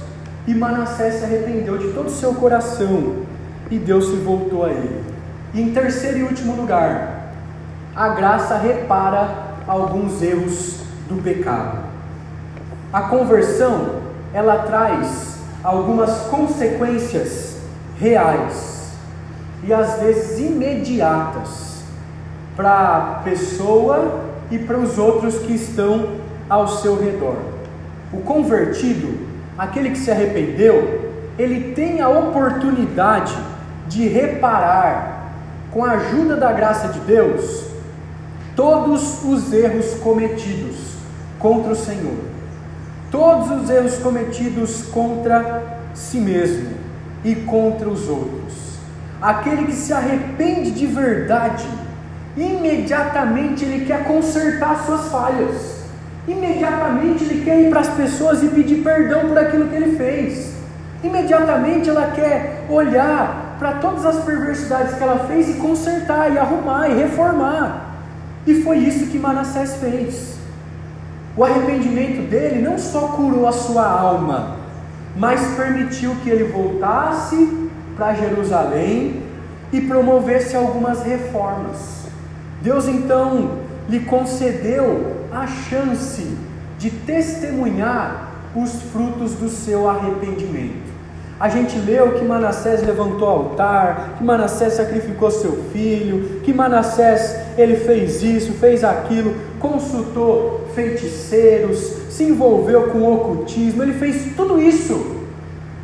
E Manassés se arrependeu de todo o seu coração e Deus se voltou a ele. E em terceiro e último lugar, a graça repara alguns erros do pecado. A conversão, ela traz algumas consequências reais e às vezes imediatas para a pessoa e para os outros que estão ao seu redor. O convertido, aquele que se arrependeu, ele tem a oportunidade de reparar, com a ajuda da graça de Deus, todos os erros cometidos contra o Senhor, todos os erros cometidos contra si mesmo e contra os outros. Aquele que se arrepende de verdade, imediatamente ele quer consertar suas falhas. Imediatamente ele quer ir para as pessoas e pedir perdão por aquilo que ele fez. Imediatamente ela quer olhar para todas as perversidades que ela fez e consertar, e arrumar, e reformar. E foi isso que Manassés fez. O arrependimento dele não só curou a sua alma, mas permitiu que ele voltasse para Jerusalém e promovesse algumas reformas. Deus então lhe concedeu a chance de testemunhar os frutos do seu arrependimento. A gente leu que Manassés levantou altar, que Manassés sacrificou seu filho, que Manassés ele fez isso, fez aquilo, consultou feiticeiros, se envolveu com ocultismo, ele fez tudo isso.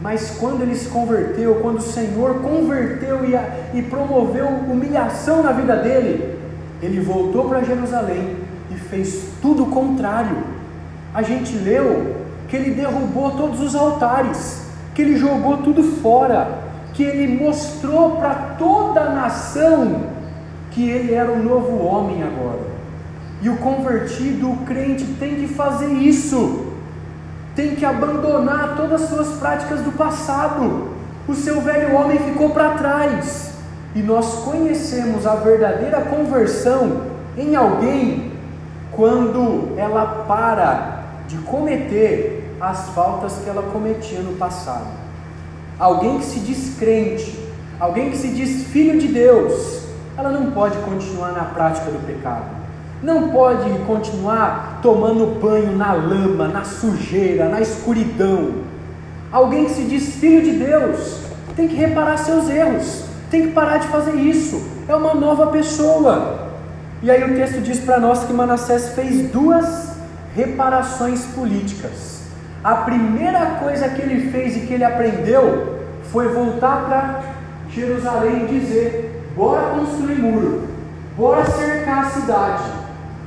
Mas quando ele se converteu, quando o Senhor converteu e, e promoveu humilhação na vida dele, ele voltou para Jerusalém e fez tudo o contrário. A gente leu que ele derrubou todos os altares que ele jogou tudo fora, que ele mostrou para toda a nação que ele era o novo homem agora. E o convertido, o crente, tem que fazer isso, tem que abandonar todas as suas práticas do passado. O seu velho homem ficou para trás, e nós conhecemos a verdadeira conversão em alguém quando ela para de cometer as faltas que ela cometia no passado. Alguém que se diz crente, alguém que se diz filho de Deus, ela não pode continuar na prática do pecado. Não pode continuar tomando banho na lama, na sujeira, na escuridão. Alguém que se diz filho de Deus tem que reparar seus erros, tem que parar de fazer isso. É uma nova pessoa. E aí o texto diz para nós que Manassés fez duas reparações políticas. A primeira coisa que ele fez e que ele aprendeu foi voltar para Jerusalém e dizer: bora construir muro, bora cercar a cidade,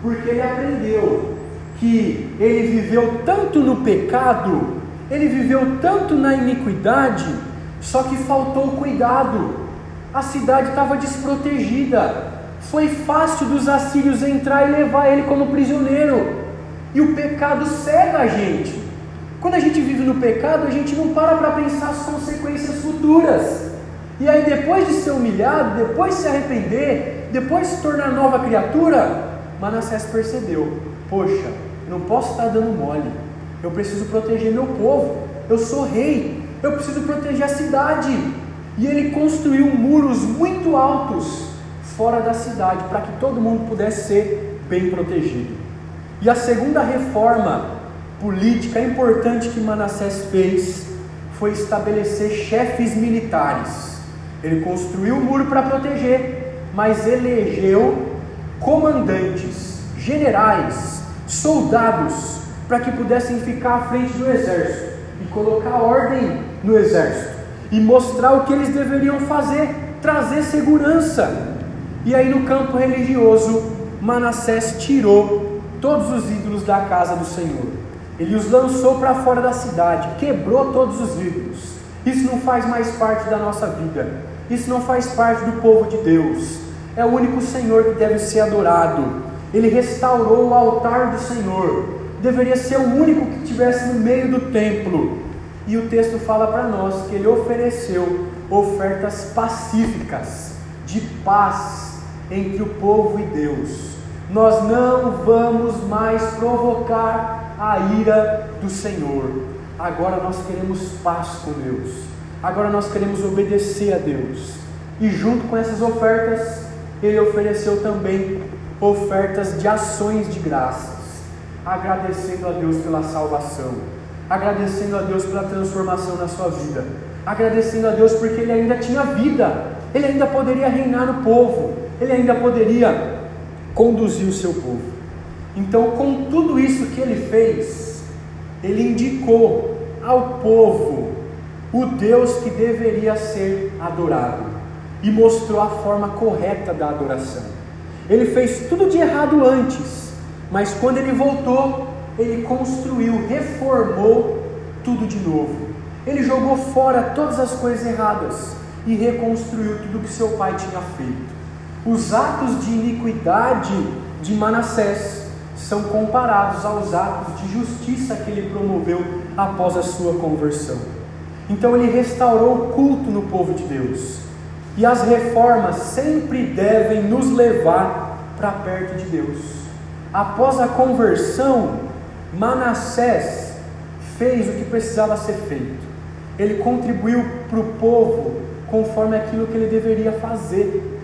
porque ele aprendeu que ele viveu tanto no pecado, ele viveu tanto na iniquidade, só que faltou cuidado. A cidade estava desprotegida. Foi fácil dos assírios entrar e levar ele como prisioneiro. E o pecado cega a gente. Quando a gente vive no pecado, a gente não para para pensar as consequências futuras. E aí, depois de ser humilhado, depois de se arrepender, depois de se tornar nova criatura, Manassés percebeu: poxa, não posso estar dando mole. Eu preciso proteger meu povo. Eu sou rei. Eu preciso proteger a cidade. E ele construiu muros muito altos fora da cidade para que todo mundo pudesse ser bem protegido. E a segunda reforma política importante que Manassés fez foi estabelecer chefes militares. Ele construiu o muro para proteger, mas elegeu comandantes, generais, soldados, para que pudessem ficar à frente do exército e colocar ordem no exército e mostrar o que eles deveriam fazer, trazer segurança. E aí no campo religioso, Manassés tirou todos os ídolos da casa do Senhor. Ele os lançou para fora da cidade, quebrou todos os ídolos. Isso não faz mais parte da nossa vida. Isso não faz parte do povo de Deus. É o único Senhor que deve ser adorado. Ele restaurou o altar do Senhor. Deveria ser o único que estivesse no meio do templo. E o texto fala para nós que ele ofereceu ofertas pacíficas, de paz entre o povo e Deus. Nós não vamos mais provocar a ira do Senhor. Agora nós queremos paz com Deus. Agora nós queremos obedecer a Deus. E junto com essas ofertas, ele ofereceu também ofertas de ações de graças, agradecendo a Deus pela salvação. Agradecendo a Deus pela transformação na sua vida, agradecendo a Deus porque ele ainda tinha vida, ele ainda poderia reinar no povo, ele ainda poderia conduzir o seu povo. Então, com tudo isso que ele fez, ele indicou ao povo o Deus que deveria ser adorado e mostrou a forma correta da adoração. Ele fez tudo de errado antes, mas quando ele voltou, ele construiu, reformou tudo de novo. Ele jogou fora todas as coisas erradas e reconstruiu tudo que seu pai tinha feito. Os atos de iniquidade de Manassés são comparados aos atos de justiça que ele promoveu após a sua conversão. Então ele restaurou o culto no povo de Deus. E as reformas sempre devem nos levar para perto de Deus. Após a conversão, Manassés fez o que precisava ser feito. Ele contribuiu para o povo conforme aquilo que ele deveria fazer.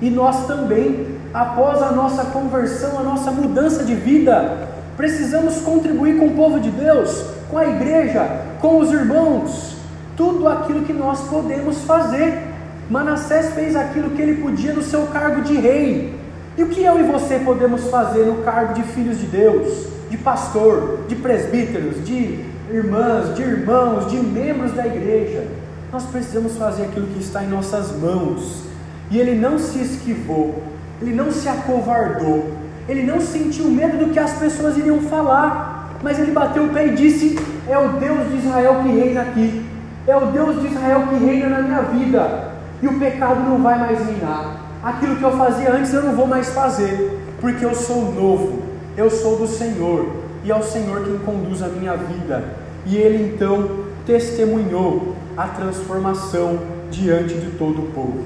E nós também, após a nossa conversão, a nossa mudança de vida, precisamos contribuir com o povo de Deus, com a igreja, com os irmãos, tudo aquilo que nós podemos fazer. Manassés fez aquilo que ele podia no seu cargo de rei. E o que eu e você podemos fazer no cargo de filhos de Deus? de pastor, de presbíteros, de irmãs, de irmãos, de membros da igreja. Nós precisamos fazer aquilo que está em nossas mãos. E ele não se esquivou, ele não se acovardou, ele não sentiu medo do que as pessoas iriam falar, mas ele bateu o pé e disse: É o Deus de Israel que reina aqui, é o Deus de Israel que reina na minha vida, e o pecado não vai mais reinar. Aquilo que eu fazia antes eu não vou mais fazer, porque eu sou novo, eu sou do Senhor, e é o Senhor quem conduz a minha vida. E ele então testemunhou a transformação diante de todo o povo.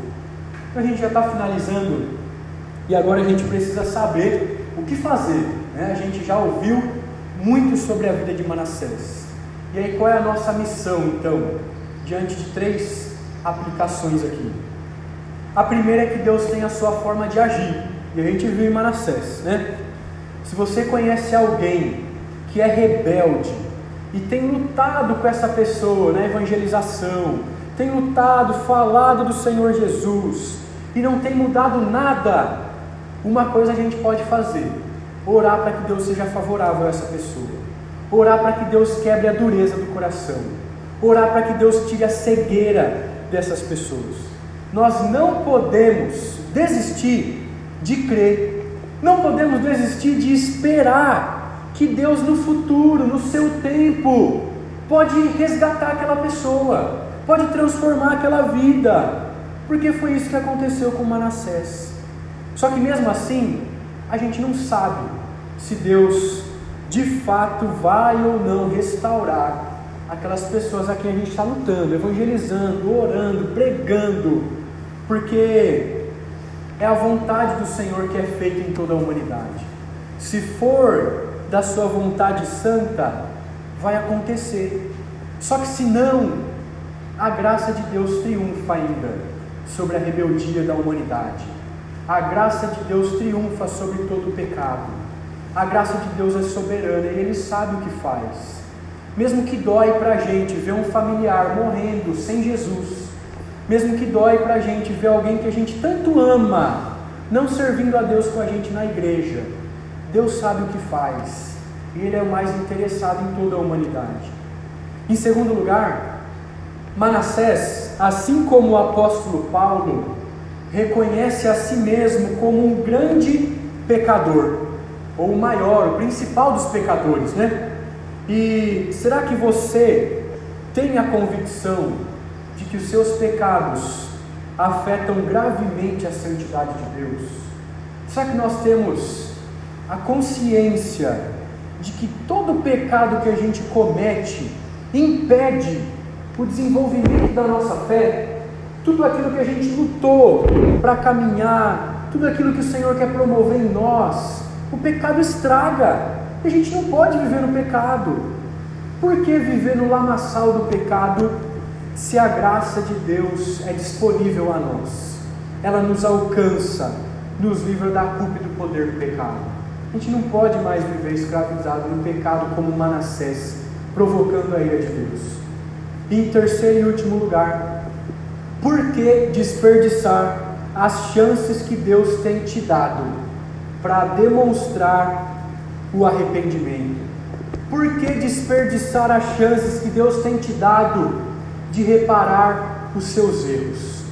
A gente já está finalizando, e agora a gente precisa saber o que fazer. Né? A gente já ouviu muito sobre a vida de Manassés. E aí, qual é a nossa missão então? Diante de três aplicações aqui. A primeira é que Deus tem a sua forma de agir. E a gente viu em Manassés, né? Se você conhece alguém que é rebelde e tem lutado com essa pessoa na evangelização, tem lutado, falado do Senhor Jesus e não tem mudado nada, uma coisa a gente pode fazer: orar para que Deus seja favorável a essa pessoa, orar para que Deus quebre a dureza do coração, orar para que Deus tire a cegueira dessas pessoas. Nós não podemos desistir de crer, não podemos desistir de esperar que Deus no futuro, no seu tempo, pode resgatar aquela pessoa, pode transformar aquela vida, porque foi isso que aconteceu com Manassés. Só que mesmo assim, a gente não sabe se Deus de fato vai ou não restaurar aquelas pessoas a quem a gente está lutando, evangelizando, orando, pregando, porque é a vontade do Senhor que é feita em toda a humanidade. Se for da sua vontade santa, vai acontecer. Só que se não, a graça de Deus triunfa ainda sobre a rebeldia da humanidade. A graça de Deus triunfa sobre todo o pecado. A graça de Deus é soberana e Ele sabe o que faz. Mesmo que dói para a gente ver um familiar morrendo sem Jesus, mesmo que dói para a gente ver alguém que a gente tanto ama não servindo a Deus com a gente na igreja, Deus sabe o que faz e Ele é o mais interessado em toda a humanidade. Em segundo lugar, Manassés, assim como o apóstolo Paulo, reconhece a si mesmo como um grande pecador, ou o maior, o principal dos pecadores, né? E será que você tem a convicção de que os seus pecados afetam gravemente a santidade de Deus? Será que nós temos a consciência de que todo pecado que a gente comete impede o desenvolvimento da nossa fé? tudo aquilo que a gente lutou para caminhar, tudo aquilo que o Senhor quer promover em nós, o pecado estraga. A gente não pode viver no pecado. Por que viver no lamaçal do pecado se a graça de Deus é disponível a nós? Ela nos alcança, nos livra da culpa e do poder do pecado. A gente não pode mais viver escravizado no pecado como Manassés, provocando a ira de Deus. E em terceiro e último lugar, por que desperdiçar as chances que Deus tem te dado para demonstrar o arrependimento? Por que desperdiçar as chances que Deus tem te dado de reparar os seus erros?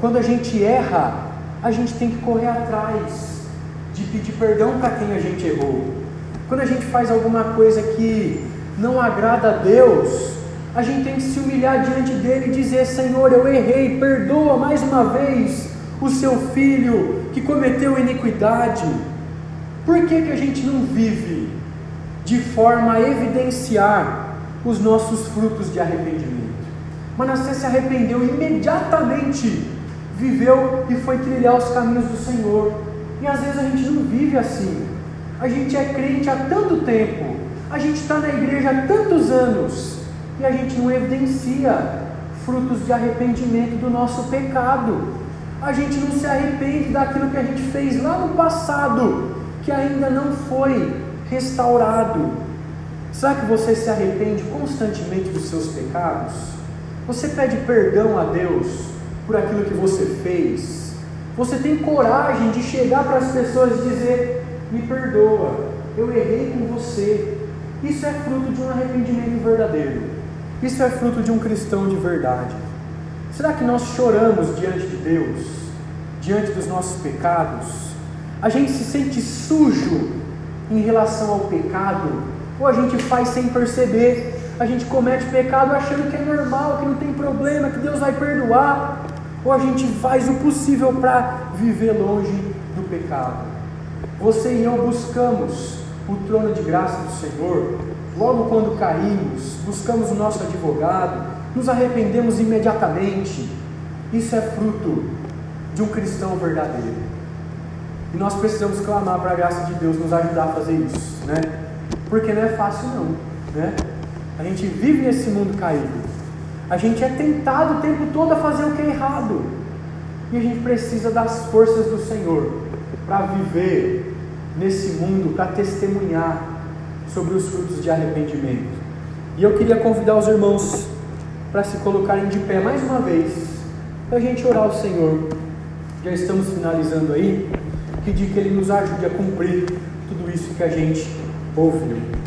Quando a gente erra, a gente tem que correr atrás de pedir perdão para quem a gente errou. Quando a gente faz alguma coisa que não agrada a Deus, a gente tem que se humilhar diante dele e dizer: Senhor, eu errei, perdoa mais uma vez o seu filho que cometeu iniquidade. Por que, que a gente não vive de forma a evidenciar os nossos frutos de arrependimento? Manassés se arrependeu imediatamente, viveu e foi trilhar os caminhos do Senhor. E às vezes a gente não vive assim. A gente é crente há tanto tempo, a gente está na igreja há tantos anos, e a gente não evidencia frutos de arrependimento do nosso pecado. A gente não se arrepende daquilo que a gente fez lá no passado, que ainda não foi restaurado. Será que você se arrepende constantemente dos seus pecados? Você pede perdão a Deus por aquilo que você fez? Você tem coragem de chegar para as pessoas e dizer: Me perdoa, eu errei com você. Isso é fruto de um arrependimento verdadeiro. Isso é fruto de um cristão de verdade. Será que nós choramos diante de Deus, diante dos nossos pecados? A gente se sente sujo em relação ao pecado? Ou a gente faz sem perceber? A gente comete pecado achando que é normal, que não tem problema, que Deus vai perdoar? Ou a gente faz o possível para viver longe do pecado? Você e eu buscamos o trono de graça do Senhor Logo quando caímos, buscamos o nosso advogado, nos arrependemos imediatamente. Isso é fruto de um cristão verdadeiro. E nós precisamos clamar para a graça de Deus nos ajudar a fazer isso, né? Porque não é fácil não, né? A gente vive nesse mundo caído. A gente é tentado o tempo todo a fazer o que é errado. E a gente precisa das forças do Senhor para viver nesse mundo, para testemunhar sobre os frutos de arrependimento. E eu queria convidar os irmãos para se colocarem de pé mais uma vez, para a gente orar ao Senhor. Já estamos finalizando aí pedir que Ele nos ajude a cumprir tudo isso que a gente ouviu.